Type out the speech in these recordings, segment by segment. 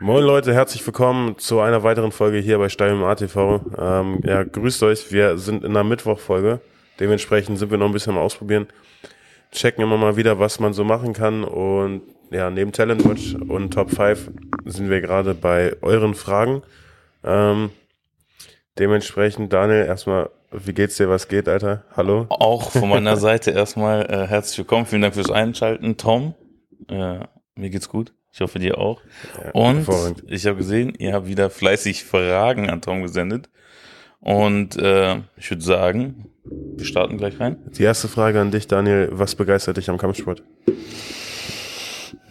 Moin Leute, herzlich willkommen zu einer weiteren Folge hier bei Stein im ATV. Ähm, ja, grüßt euch. Wir sind in einer Mittwochfolge. Dementsprechend sind wir noch ein bisschen am Ausprobieren. Checken immer mal wieder, was man so machen kann. Und ja, neben Talent Watch und Top 5 sind wir gerade bei euren Fragen. Ähm, dementsprechend, Daniel, erstmal, wie geht's dir, was geht, Alter? Hallo? Auch von meiner Seite erstmal äh, herzlich willkommen. Vielen Dank fürs Einschalten, Tom. Äh, mir geht's gut. Ich hoffe dir auch. Ja, Und hervorragend. ich habe gesehen, ihr habt wieder fleißig Fragen an Tom gesendet. Und äh, ich würde sagen, wir starten gleich rein. Die erste Frage an dich, Daniel. Was begeistert dich am Kampfsport?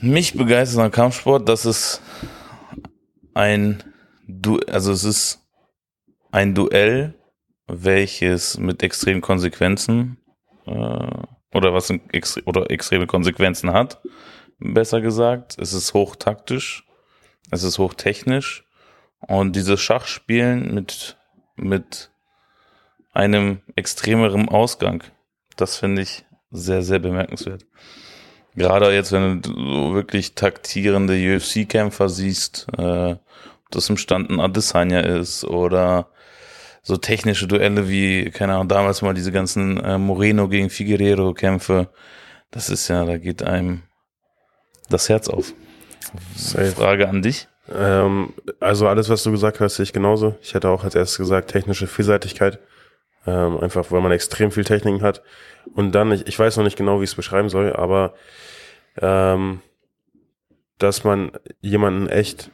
Mich begeistert am Kampfsport, dass es ein du also es ist ein Duell, welches mit extremen Konsequenzen äh, oder was extre oder extreme Konsequenzen hat, besser gesagt. Es ist hochtaktisch, es ist hochtechnisch und dieses Schachspielen mit mit einem extremeren Ausgang, das finde ich sehr sehr bemerkenswert. Gerade jetzt, wenn du wirklich taktierende UFC-Kämpfer siehst, äh, ob das im Stand ein Adesanya ist oder so technische Duelle wie, keine Ahnung, damals mal diese ganzen äh, Moreno gegen Figueredo-Kämpfe. Das ist ja, da geht einem das Herz auf. Safe. Frage an dich. Ähm, also alles, was du gesagt hast, sehe ich genauso. Ich hätte auch als erstes gesagt, technische Vielseitigkeit. Ähm, einfach, weil man extrem viel Techniken hat. Und dann, ich, ich weiß noch nicht genau, wie ich es beschreiben soll, aber ähm, dass man jemanden echt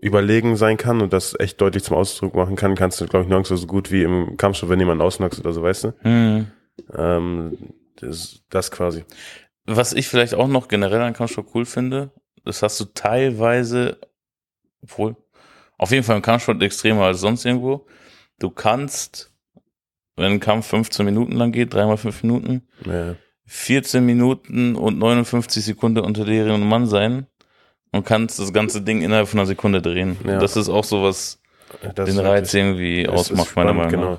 überlegen sein kann und das echt deutlich zum Ausdruck machen kann, kannst du, glaube ich, nirgendwo so gut wie im Kampfsport, wenn jemand ausnockst oder so, weißt du? Hm. Ähm, das, das quasi. Was ich vielleicht auch noch generell an Kampfsport cool finde, das hast du teilweise, obwohl, auf jeden Fall im Kampfsport extremer als sonst irgendwo. Du kannst, wenn ein Kampf 15 Minuten lang geht, dreimal fünf Minuten, Ja. 14 Minuten und 59 Sekunden unter der und Mann sein und kannst das ganze Ding innerhalb von einer Sekunde drehen. Ja. Das ist auch so was Das den Reiz irgendwie ausmacht, meiner Meinung nach. Genau.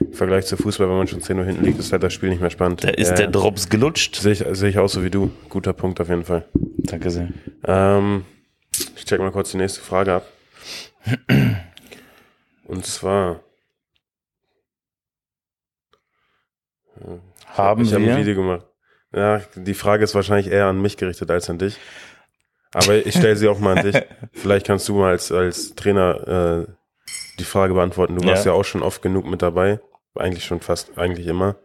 Im Vergleich zu Fußball, wenn man schon 10 Uhr hinten liegt, ist halt das Spiel nicht mehr spannend. Da ist Ja, der. Drops gelutscht. Sehe ich, sehe ich auch so wie du. Guter Punkt auf jeden Fall. Danke sehr. Ähm, ich check mal kurz die nächste Frage ab. Und zwar. Haben ich habe ein wir, Video gemacht. Ja, die Frage ist wahrscheinlich eher an mich gerichtet als an dich. Aber ich stelle sie auch mal an dich. Vielleicht kannst du mal als, als Trainer äh, die Frage beantworten. Du warst ja. Ja. auch schon oft genug mit dabei. Eigentlich schon fast, eigentlich immer.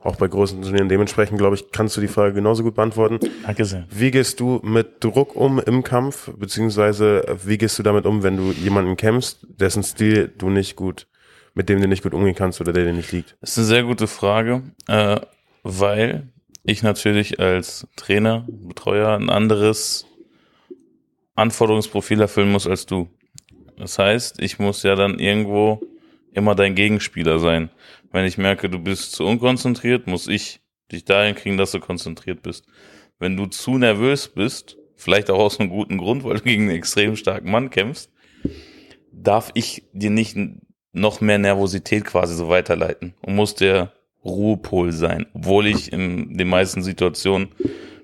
Auch bei großen Turnieren. Dementsprechend, glaube ich, kannst du die Frage genauso gut beantworten. danke sehr. Wie gehst du mit Druck um im Kampf, beziehungsweise wie gehst du damit um, wenn du jemanden kämpfst, dessen Stil du nicht gut, mit dem du nicht gut umgehen kannst oder der dir nicht liegt? Das ist eine sehr gute Frage, äh, weil ich natürlich als Trainer, Betreuer ein anderes Anforderungsprofil erfüllen muss als du. Das heißt, ich muss ja dann irgendwo immer dein Gegenspieler sein. Wenn ich merke, du bist zu unkonzentriert, muss ich dich dahin kriegen, dass du konzentriert bist. Wenn du zu nervös bist, vielleicht auch aus einem guten Grund, weil du gegen einen extrem starken Mann kämpfst, darf ich dir nicht noch mehr Nervosität quasi so weiterleiten und muss der Ruhepol sein, obwohl ich in den meisten Situationen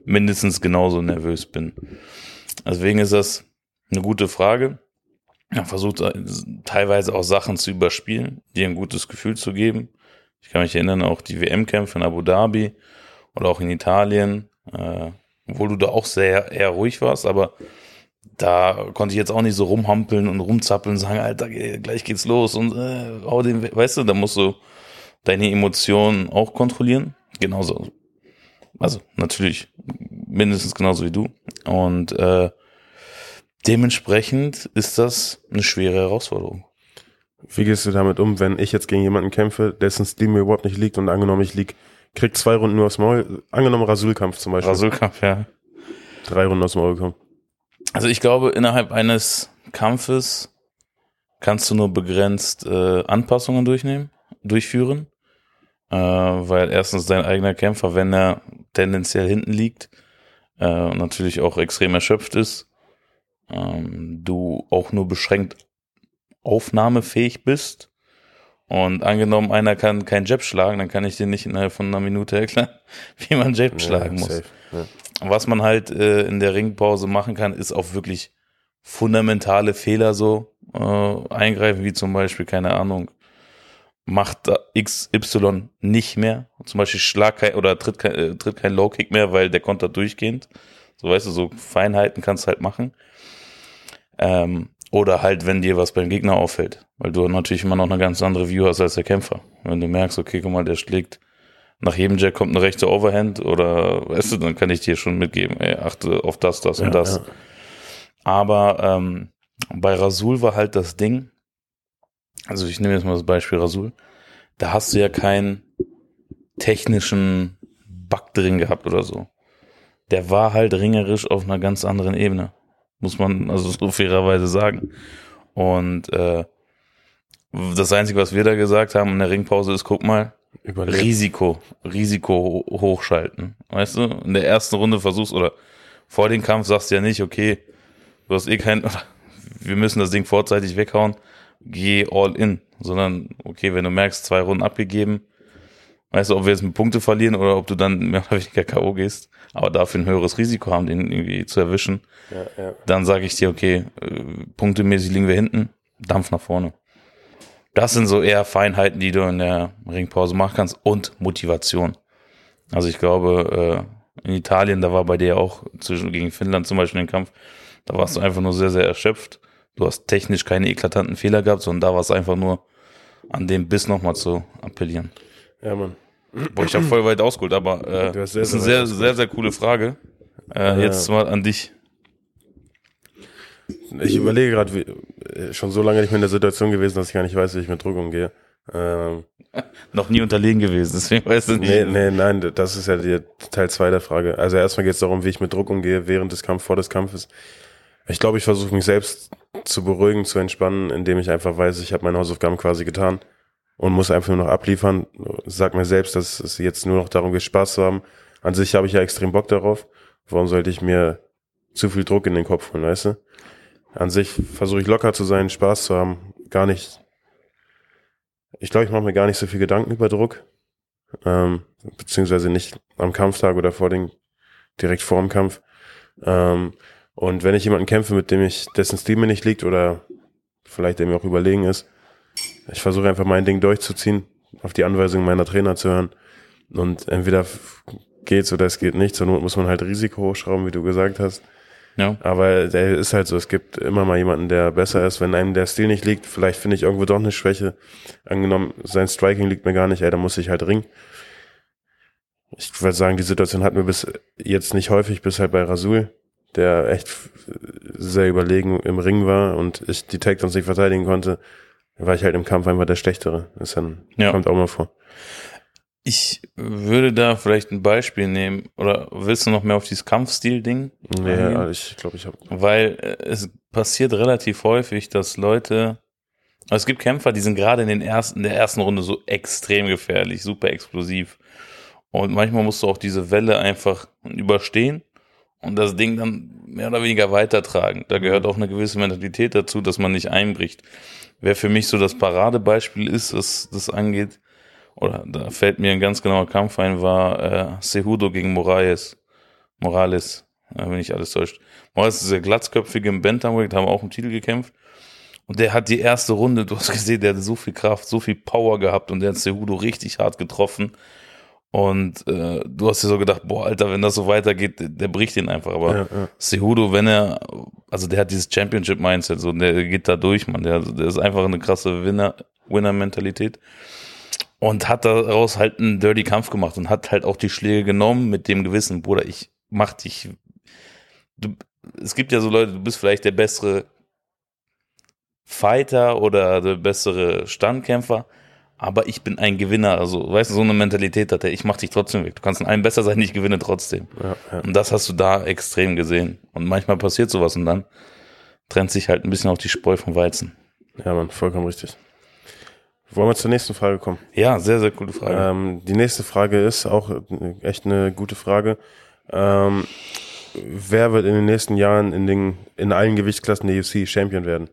mindestens genauso nervös bin. Deswegen ist das eine gute Frage. Man versucht äh, teilweise auch Sachen zu überspielen, dir ein gutes Gefühl zu geben. Ich kann mich erinnern, auch die WM-Kämpfe in Abu Dhabi oder auch in Italien, äh, obwohl du da auch sehr eher ruhig warst, aber da konnte ich jetzt auch nicht so rumhampeln und rumzappeln und sagen, Alter, gleich geht's los und äh, hau den, weißt du, da musst du deine Emotionen auch kontrollieren. Genauso. Also natürlich mindestens genauso wie du. Und äh, dementsprechend ist das eine schwere Herausforderung. Wie gehst du damit um, wenn ich jetzt gegen jemanden kämpfe, dessen Stil mir überhaupt nicht liegt und angenommen ich lieg, krieg zwei Runden nur aufs Maul, angenommen Rasulkampf zum Beispiel, Rasulkampf, ja. drei Runden aufs Maul bekommen. Also ich glaube, innerhalb eines Kampfes kannst du nur begrenzt äh, Anpassungen durchnehmen, durchführen. Äh, weil erstens dein eigener Kämpfer, wenn er tendenziell hinten liegt, äh, und natürlich auch extrem erschöpft ist, ähm, du auch nur beschränkt aufnahmefähig bist. Und angenommen, einer kann kein Jab schlagen, dann kann ich dir nicht innerhalb von einer Minute erklären, wie man Jab schlagen muss. safe. Ja. Was man halt äh, in der Ringpause machen kann, ist auf wirklich fundamentale Fehler so äh, eingreifen, wie zum Beispiel, keine Ahnung, macht XY nicht mehr. Zum Beispiel schlag kein, oder tritt kein, äh, tritt kein Low Kick mehr, weil der Konter durchgehend. So weißt du, so Feinheiten kannst du halt machen. Ähm, oder halt, wenn dir was beim Gegner auffällt, weil du natürlich immer noch eine ganz andere View hast als der Kämpfer. Wenn du merkst, okay, guck mal, der schlägt nach jedem Jack kommt eine rechte Overhand oder weißt du, dann kann ich dir schon mitgeben, ey, achte auf das, das ja, und das. Ja. Aber ähm, bei Rasul war halt das Ding, also ich nehme jetzt mal das Beispiel Rasul, da hast du ja keinen technischen Bug drin gehabt oder so. Der war halt ringerisch auf einer ganz anderen Ebene. Muss man also so fairerweise sagen. Und äh, das Einzige, was wir da gesagt haben in der Ringpause ist, guck mal, Überlebt. Risiko, Risiko hochschalten. Weißt du, in der ersten Runde versuchst oder vor dem Kampf sagst du ja nicht, okay, du hast eh kein, wir müssen das Ding vorzeitig weghauen, geh all in, sondern okay, wenn du merkst, zwei Runden abgegeben, weißt du, ob wir jetzt mit Punkte verlieren oder ob du dann mehr oder weniger K.O. gehst, aber dafür ein höheres Risiko haben, den irgendwie zu erwischen, ja, ja. dann sage ich dir, okay, äh, punktemäßig liegen wir hinten, Dampf nach vorne. Das sind so eher Feinheiten, die du in der Ringpause machen kannst und Motivation. Also ich glaube, äh, in Italien, da war bei dir auch zwischen gegen Finnland zum Beispiel ein Kampf, da warst du einfach nur sehr, sehr erschöpft. Du hast technisch keine eklatanten Fehler gehabt, sondern da war es einfach nur an dem Biss nochmal zu appellieren. Ja, Mann. Boah, ich habe voll weit ausgeholt, aber äh, das ist eine sehr, sehr, sehr coole Frage. Äh. Jetzt mal an dich. Ich überlege gerade, äh, schon so lange nicht mehr in der Situation gewesen, dass ich gar nicht weiß, wie ich mit Druck umgehe. Ähm, Noch nie unterlegen gewesen, deswegen weißt du nicht. Nee, nee, nein, das ist ja die Teil zwei der Frage. Also erstmal geht es darum, wie ich mit Druck umgehe während des Kampfes, vor des Kampfes. Ich glaube, ich versuche mich selbst zu beruhigen, zu entspannen, indem ich einfach weiß, ich habe meine Hausaufgaben quasi getan und muss einfach nur noch abliefern. Sag mir selbst, dass es jetzt nur noch darum geht, Spaß zu haben. An sich habe ich ja extrem Bock darauf. Warum sollte ich mir zu viel Druck in den Kopf holen, weißt du? An sich versuche ich locker zu sein, Spaß zu haben, gar nicht. Ich glaube, ich mache mir gar nicht so viel Gedanken über Druck, ähm, beziehungsweise nicht am Kampftag oder vor den, direkt vor dem Kampf. Ähm, und wenn ich jemanden kämpfe, mit dem ich, dessen Stil mir nicht liegt oder vielleicht der mir auch überlegen ist, ich versuche einfach mein Ding durchzuziehen, auf die Anweisung meiner Trainer zu hören. Und entweder geht's oder es geht nicht. Zur Not muss man halt Risiko hochschrauben, wie du gesagt hast. Ja. Aber der ist halt so, es gibt immer mal jemanden, der besser ist. Wenn einem der Stil nicht liegt, vielleicht finde ich irgendwo doch eine Schwäche. Angenommen, sein Striking liegt mir gar nicht, ey, da muss ich halt ringen. Ich würde sagen, die Situation hatten wir bis jetzt nicht häufig, bis halt bei Rasul, der echt sehr überlegen im Ring war und ich die Takedowns nicht verteidigen konnte, war ich halt im Kampf einfach der Schlechtere. Das dann, ja. kommt auch mal vor. Ich würde da vielleicht ein Beispiel nehmen. Oder willst du noch mehr auf dieses Kampfstil-Ding? Nee, eingehen? ich glaube, ich habe. Weil äh, es passiert relativ häufig, dass Leute. Also es gibt Kämpfer, die sind gerade in den ersten, in der ersten Runde so extrem gefährlich, super explosiv. Und manchmal musst du auch diese Welle einfach überstehen und das Ding dann mehr oder weniger weitertragen. Da gehört mhm. auch eine gewisse Mentalität dazu, dass man nicht einbricht. Wer für mich so das Paradebeispiel ist, was das angeht, oder da fällt mir ein ganz genauer Kampf ein, war äh, Cejudo gegen Morales. Morales, äh, wenn ich alles täuscht. Morales ist der glatzköpfige im Bantamweight, haben auch im Titel gekämpft. Und der hat die erste Runde, du hast gesehen, der hat so viel Kraft, so viel Power gehabt und der hat Cejudo richtig hart getroffen. Und äh, du hast dir so gedacht, boah, Alter, wenn das so weitergeht, der, der bricht ihn einfach. Aber ja, ja. Cejudo, wenn er, also der hat dieses Championship-Mindset, so, der geht da durch, man. Der, der ist einfach eine krasse Winner, Winner-Mentalität und hat daraus halt einen Dirty Kampf gemacht und hat halt auch die Schläge genommen mit dem Gewissen, Bruder, ich mach dich. Du, es gibt ja so Leute, du bist vielleicht der bessere Fighter oder der bessere Standkämpfer, aber ich bin ein Gewinner. Also, weißt du, so eine Mentalität hat er, ich mach dich trotzdem weg. Du kannst in einem besser sein, ich gewinne trotzdem. Ja, ja. Und das hast du da extrem gesehen. Und manchmal passiert sowas und dann trennt sich halt ein bisschen auch die Spreu vom Weizen. Ja, man, vollkommen richtig. Wollen wir zur nächsten Frage kommen? Ja, sehr, sehr coole Frage. Ähm, die nächste Frage ist auch echt eine gute Frage. Ähm, wer wird in den nächsten Jahren in, den, in allen Gewichtsklassen der UFC Champion werden?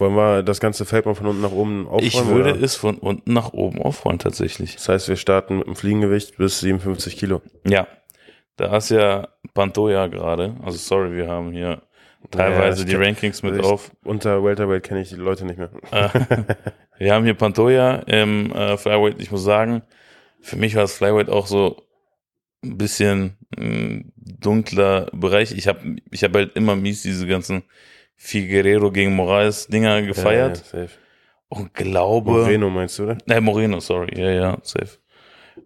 Wollen wir das ganze Feld mal von unten nach oben aufrollen? Ich würde oder? es von unten nach oben aufrollen, tatsächlich. Das heißt, wir starten mit dem Fliegengewicht bis 57 Kilo. Ja. Da ist ja Pantoja gerade. Also sorry, wir haben hier teilweise Ja, die Rankings mit Also ich- auf. Unter Welterweight kenne ich die Leute nicht mehr. Äh, wir haben hier Pantoja im äh, Flyweight. Ich muss sagen, für mich war das Flyweight auch so ein bisschen ein dunkler Bereich. Ich habe ich hab halt immer mies diese ganzen Figueredo gegen Morales Dinger gefeiert Ja, ja, safe. und glaube Moreno meinst du, oder? Äh, Moreno, sorry. Ja, ja, safe.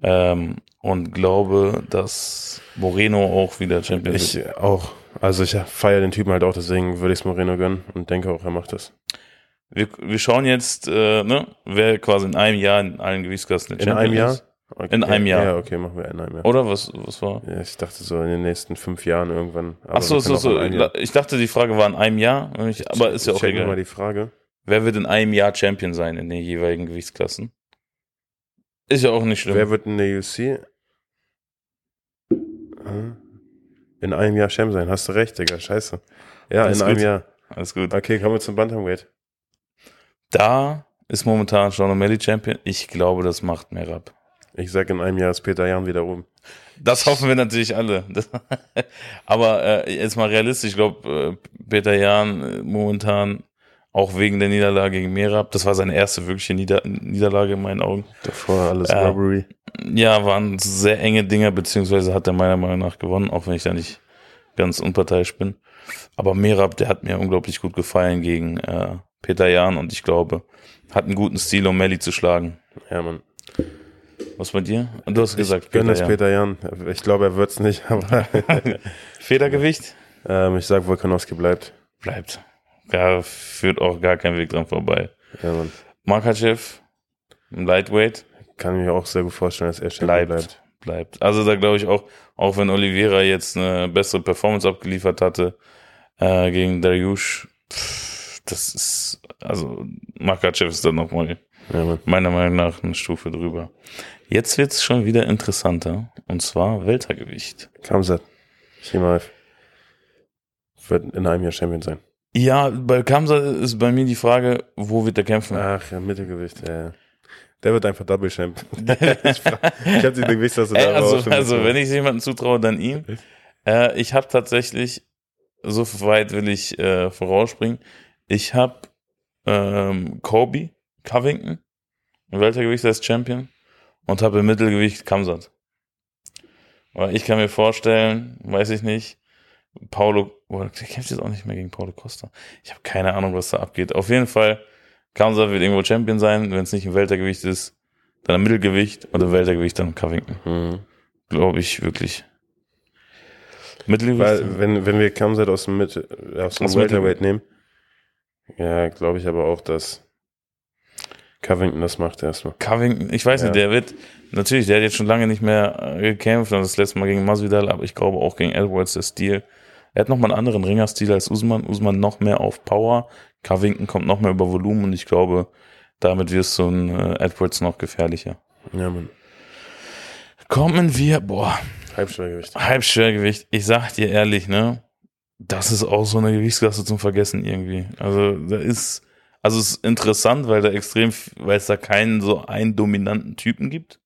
Ähm, und glaube, dass Moreno auch wieder Champion Ich wird. auch. Also ich feiere den Typen halt auch, deswegen würde ich es Moreno gönnen und denke auch, er macht das. Wir, wir schauen jetzt, äh, ne, wer quasi in einem Jahr in allen Gewichtsklassen der In Champion einem Jahr? Okay. In einem Jahr. Ja, okay, machen wir in einem Jahr. Oder was, was war? Ja, ich dachte so in den nächsten fünf Jahren irgendwann. Aber Ach so, so, so. einem. Ich dachte, die Frage war in einem Jahr, Ich- aber ist ja auch wir mal egal. die Frage. Wer wird in einem Jahr Champion sein in den jeweiligen Gewichtsklassen? Ist ja auch nicht schlimm. Wer wird in der Hm? in einem Jahr Champ sein? Hast du recht, Digga. Scheiße. Ja, Alles in einem gut. Jahr. Alles gut. Okay, kommen wir zum Bantamweight. Da ist momentan Sean O'Malley Champion. Ich glaube, das macht Merab. Ich sag, in einem Jahr ist Peter Jan wieder oben. Das hoffen wir natürlich alle. Das, aber äh, jetzt mal realistisch, ich glaube, äh, Peter Jahn äh, momentan auch wegen der Niederlage gegen Merab, das war seine erste wirkliche Nieder Niederlage in meinen Augen. Davor alles Ja. Robbery. Ja, waren sehr enge Dinger, beziehungsweise hat er meiner Meinung nach gewonnen, auch wenn ich da nicht ganz unparteiisch bin. Aber Merab, der hat mir unglaublich gut gefallen gegen äh, Peter Jahn und ich glaube, hat einen guten Stil, um Melly zu schlagen. Ja, Mann. Was bei dir? Du hast gesagt, Ich gönne es Jahn. Peter Jan. Ich glaube, er wird's nicht, aber Federgewicht? ähm, ich sag, Volkanowski bleibt. Bleibt. Da führt auch gar kein Weg dran vorbei. Ja, Mann. Makachev, Lightweight, Kann ich mir auch sehr gut vorstellen, dass er Champion bleibt. bleibt. Bleibt. Also da glaube ich auch, auch wenn Oliveira jetzt eine bessere Performance abgeliefert hatte äh, gegen Dariush, pff, das ist, also Makachev ist dann nochmal Ja, meiner Meinung nach eine Stufe drüber. Jetzt wird's schon wieder interessanter, und zwar Weltergewicht. Kamsat. Chimaev. Wird in einem Jahr Champion sein. Ja, bei Kamsa ist bei mir die Frage, wo wird er kämpfen? Ach, ja, Mittelgewicht, ja. Der wird einfach Double Champ. ich ich habe die Gewichtsklasse Ey, da also, also, wenn ich jemanden zutraue, dann ihm. Äh, ich habe tatsächlich, so weit will ich äh, vorausspringen, ich habe ähm, Kobe Covington im Weltergewicht als Champion und habe im Mittelgewicht Kamsat. Weil ich kann mir vorstellen, weiß ich nicht, Paulo, oh, der kämpft jetzt auch nicht mehr gegen Paulo Costa. Ich habe keine Ahnung, was da abgeht. Auf jeden Fall, Kamsat wird irgendwo Champion sein, wenn es nicht im Weltergewicht ist, dann im Mittelgewicht und im Weltergewicht dann Covington. Mhm. Glaube ich wirklich. Mittelgewicht? Weil, wenn, wenn wir Kamsat aus dem, Mitte, aus dem Aus Welterweight nehmen, ja, glaube ich aber auch, dass Covington das macht erstmal. Covington, ich weiß Ja. nicht, der wird, natürlich, der hat jetzt schon lange nicht mehr äh, gekämpft und das letzte Mal gegen Masvidal, aber ich glaube auch gegen Edwards der Stil. Er hat nochmal einen anderen Ringerstil als Usman. Usman noch mehr auf Power. Covington kommt noch mehr über Volumen und ich glaube, damit wirst du ein äh, Edwards noch gefährlicher. Ja, Mann. Kommen wir, boah, Halbschwergewicht. Halbschwergewicht. Ich sag dir ehrlich, ne, das ist auch so eine Gewichtsklasse zum Vergessen irgendwie. Also da ist, also es ist interessant, weil da extrem, weil es da keinen so einen dominanten Typen gibt.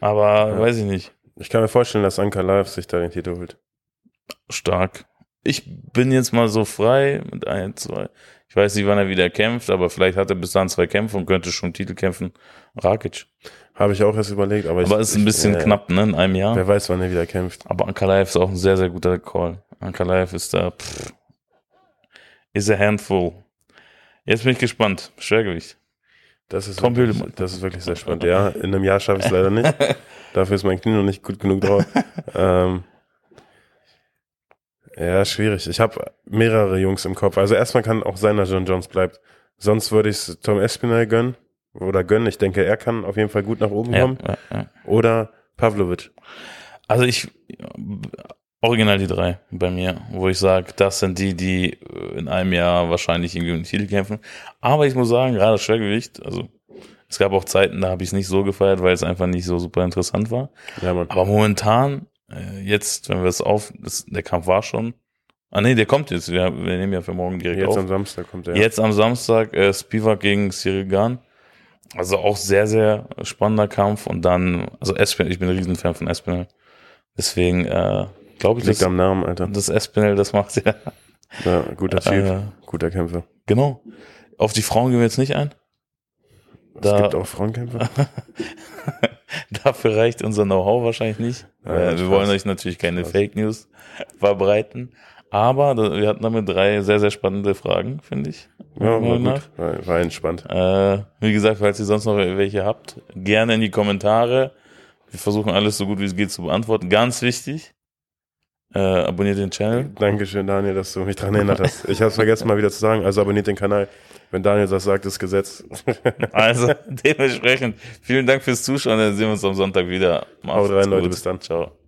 Aber Ja. weiß ich nicht, Ich kann mir vorstellen, dass Anka Live sich da den Titel holt. stark. Ich bin jetzt mal so frei mit ein, zwei. Ich weiß nicht, wann er wieder kämpft, aber vielleicht hat er bis dahin zwei Kämpfe und könnte schon Titel kämpfen. Rakic. Habe ich auch erst überlegt, aber, Aber ich, ist ein bisschen ich, ja, knapp, ne, in einem Jahr. Wer weiß, wann er wieder kämpft. Aber Ankalaev ist auch ein sehr, sehr guter Call. Ankalaev ist da, pff, ist a handful. Jetzt bin ich gespannt. Schwergewicht. Das ist, Tom wirklich, das ist wirklich sehr spannend. Ja, in einem Jahr schaffe ich es leider nicht. Dafür ist mein Knie noch nicht gut genug drauf. ähm, ja, schwierig. Ich habe mehrere Jungs im Kopf. Also erstmal kann auch sein, dass John Jones bleibt. Sonst würde ich es Tom Espinel gönnen. Oder gönnen. Ich denke, er kann auf jeden Fall gut nach oben Ja, kommen. ja, ja. Oder Pavlovic. Also ich, original die drei bei mir, wo ich sage, das sind die, die äh, in einem Jahr wahrscheinlich irgendwie um den Titel kämpfen. Aber ich muss sagen, gerade Schwergewicht, also es gab auch Zeiten, da habe ich es nicht so gefeiert, weil es einfach nicht so super interessant war. Ja, Mann. Aber momentan, äh, jetzt, wenn wir es auf, das, der Kampf war schon. Ah nee, der kommt jetzt. Wir, wir nehmen ja für morgen direkt Jetzt auf. am Samstag kommt er. Jetzt am Samstag äh, Spivak gegen Cyril Gahn. Also auch sehr, sehr spannender Kampf. Und dann, also Espinel, ich bin ein Riesenfan von Espinel. Deswegen äh, glaube ich, Liegt dass, am Namen, Alter. das Espinel das macht ja. Ja, guter Typ, Äh, guter Kämpfer. genau. Auf die Frauen gehen wir jetzt nicht ein. Es Da- gibt auch Frauenkämpfer. Dafür reicht unser Know-how wahrscheinlich nicht. Ja, Weil wir Spaß. wollen euch natürlich keine Spaß. Fake News verbreiten. Aber wir hatten damit drei sehr, sehr spannende Fragen, finde ich. Ja, war gut. War, war entspannt. Äh, wie gesagt, falls ihr sonst noch welche habt, gerne in die Kommentare. Wir versuchen alles so gut wie es geht zu beantworten. Ganz wichtig, äh, abonniert den Channel. Dankeschön, Daniel, dass du mich dran erinnert hast. Ich habe es vergessen mal wieder zu sagen. Also abonniert den Kanal. Wenn Daniel das sagt, ist Gesetz. Also dementsprechend vielen Dank fürs Zuschauen. Dann sehen wir uns am Sonntag wieder. Haut rein, Leute. gut. Bis dann. Ciao.